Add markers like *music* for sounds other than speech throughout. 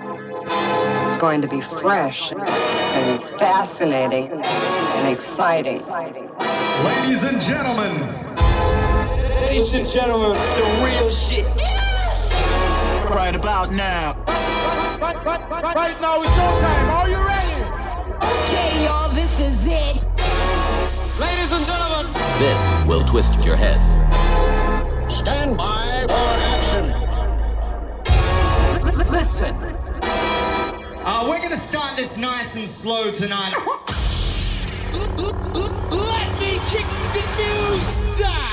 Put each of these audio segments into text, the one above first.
It's going to be fresh and fascinating and exciting. Ladies and gentlemen. Ladies and gentlemen, the real shit. Right about now. Right, right, right, right, right now it's showtime. Are you ready? Okay, y'all, this is it. Ladies and gentlemen. This will twist your heads. Stand by for action. L- listen. Uh, we're gonna start this nice and slow tonight. *laughs* Let me kick the new style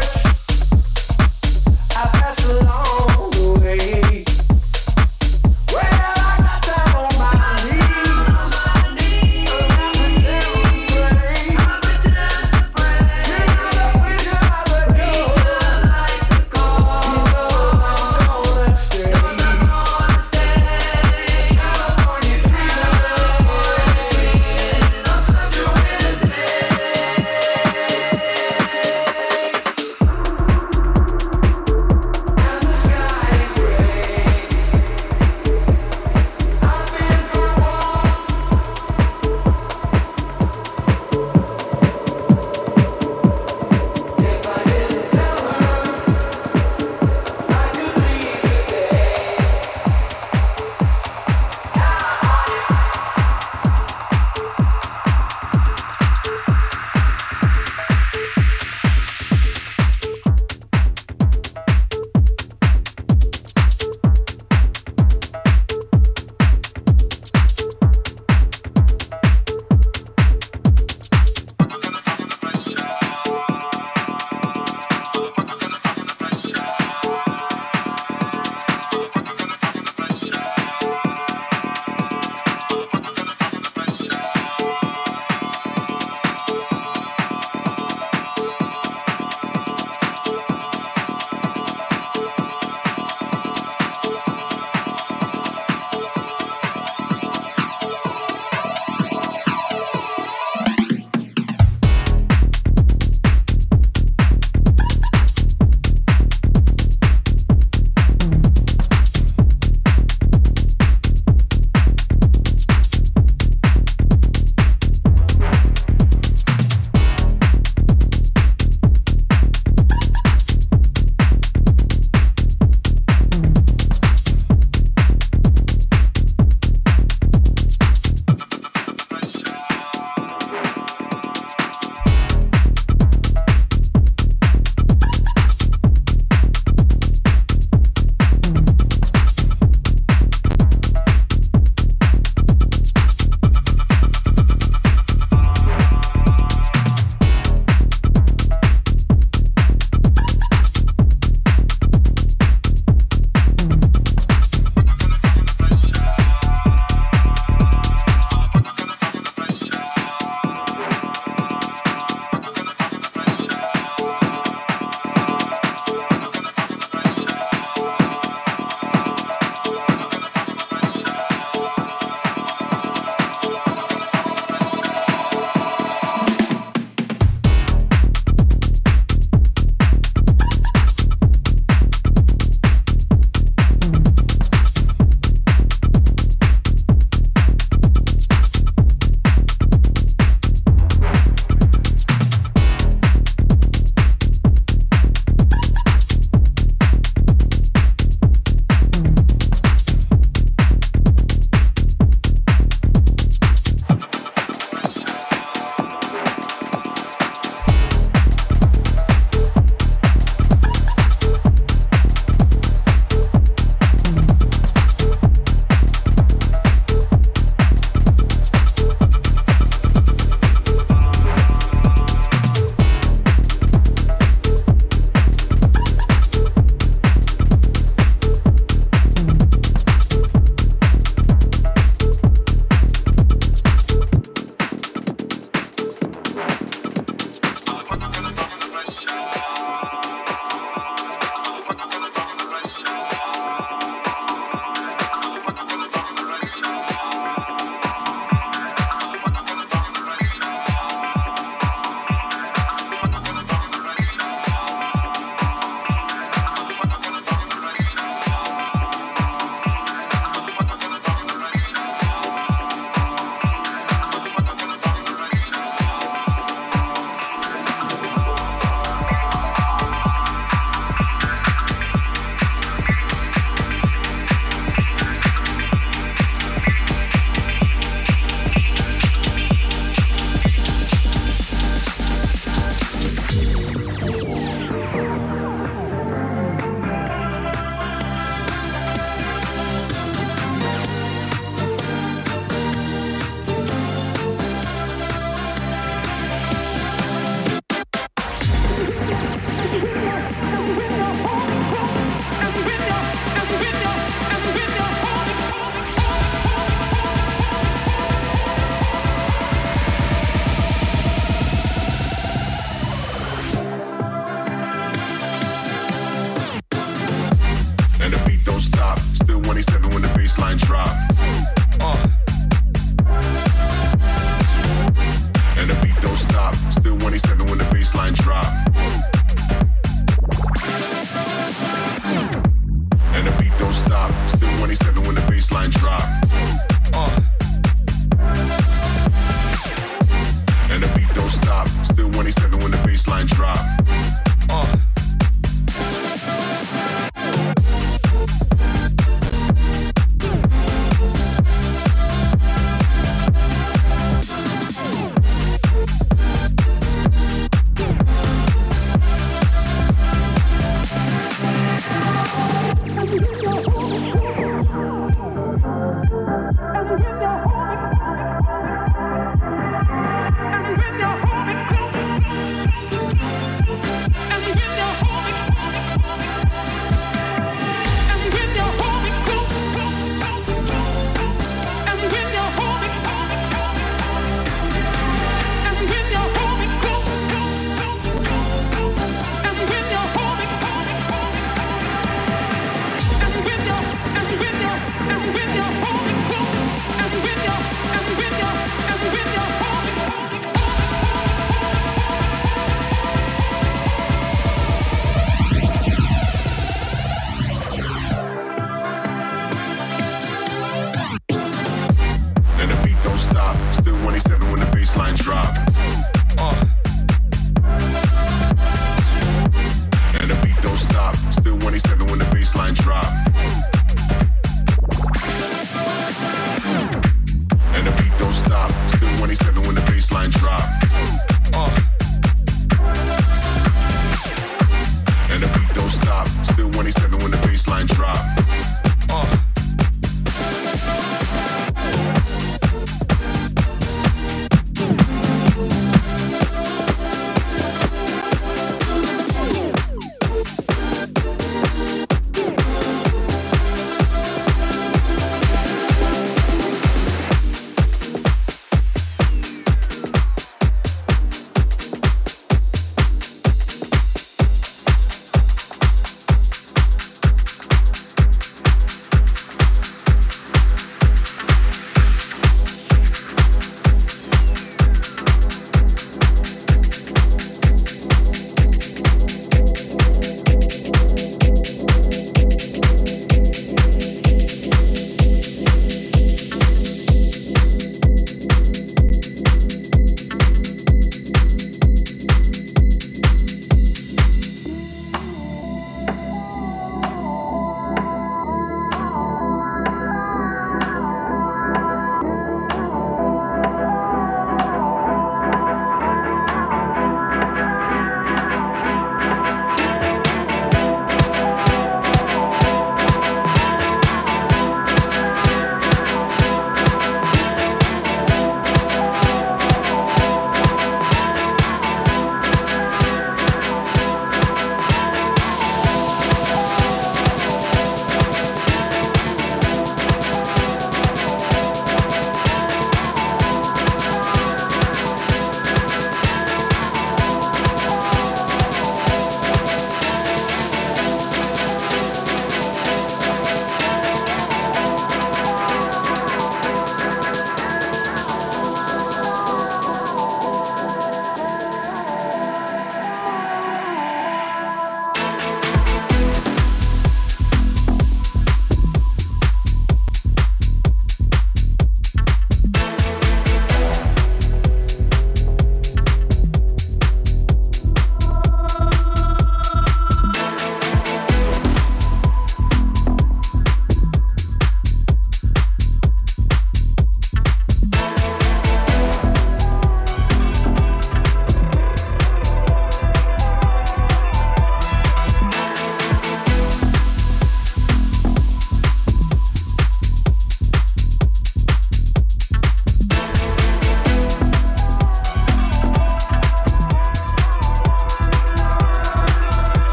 church.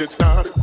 It's started.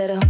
Little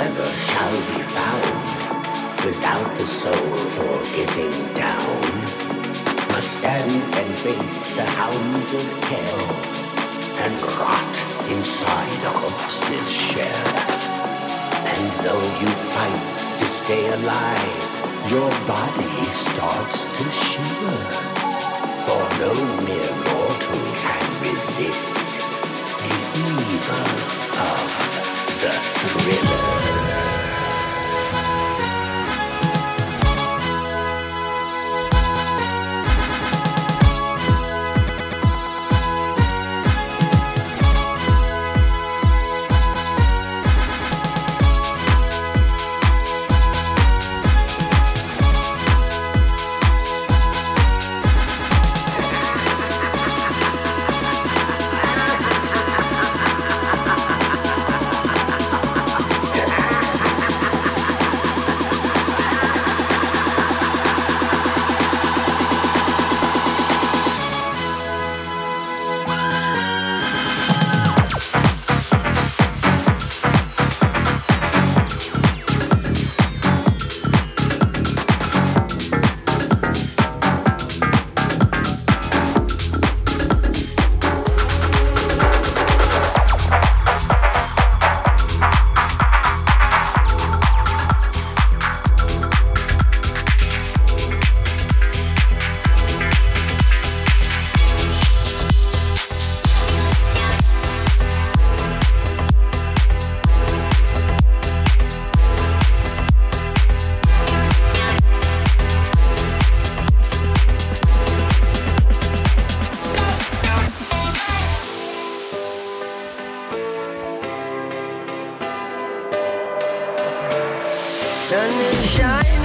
Whosoever shall be found without the soul for getting down must stand and face the hounds of hell and rot inside a corpse's shell. And though you fight to stay alive, your body starts to shiver. For no mere mortal can resist the evil of the thriller. Shining,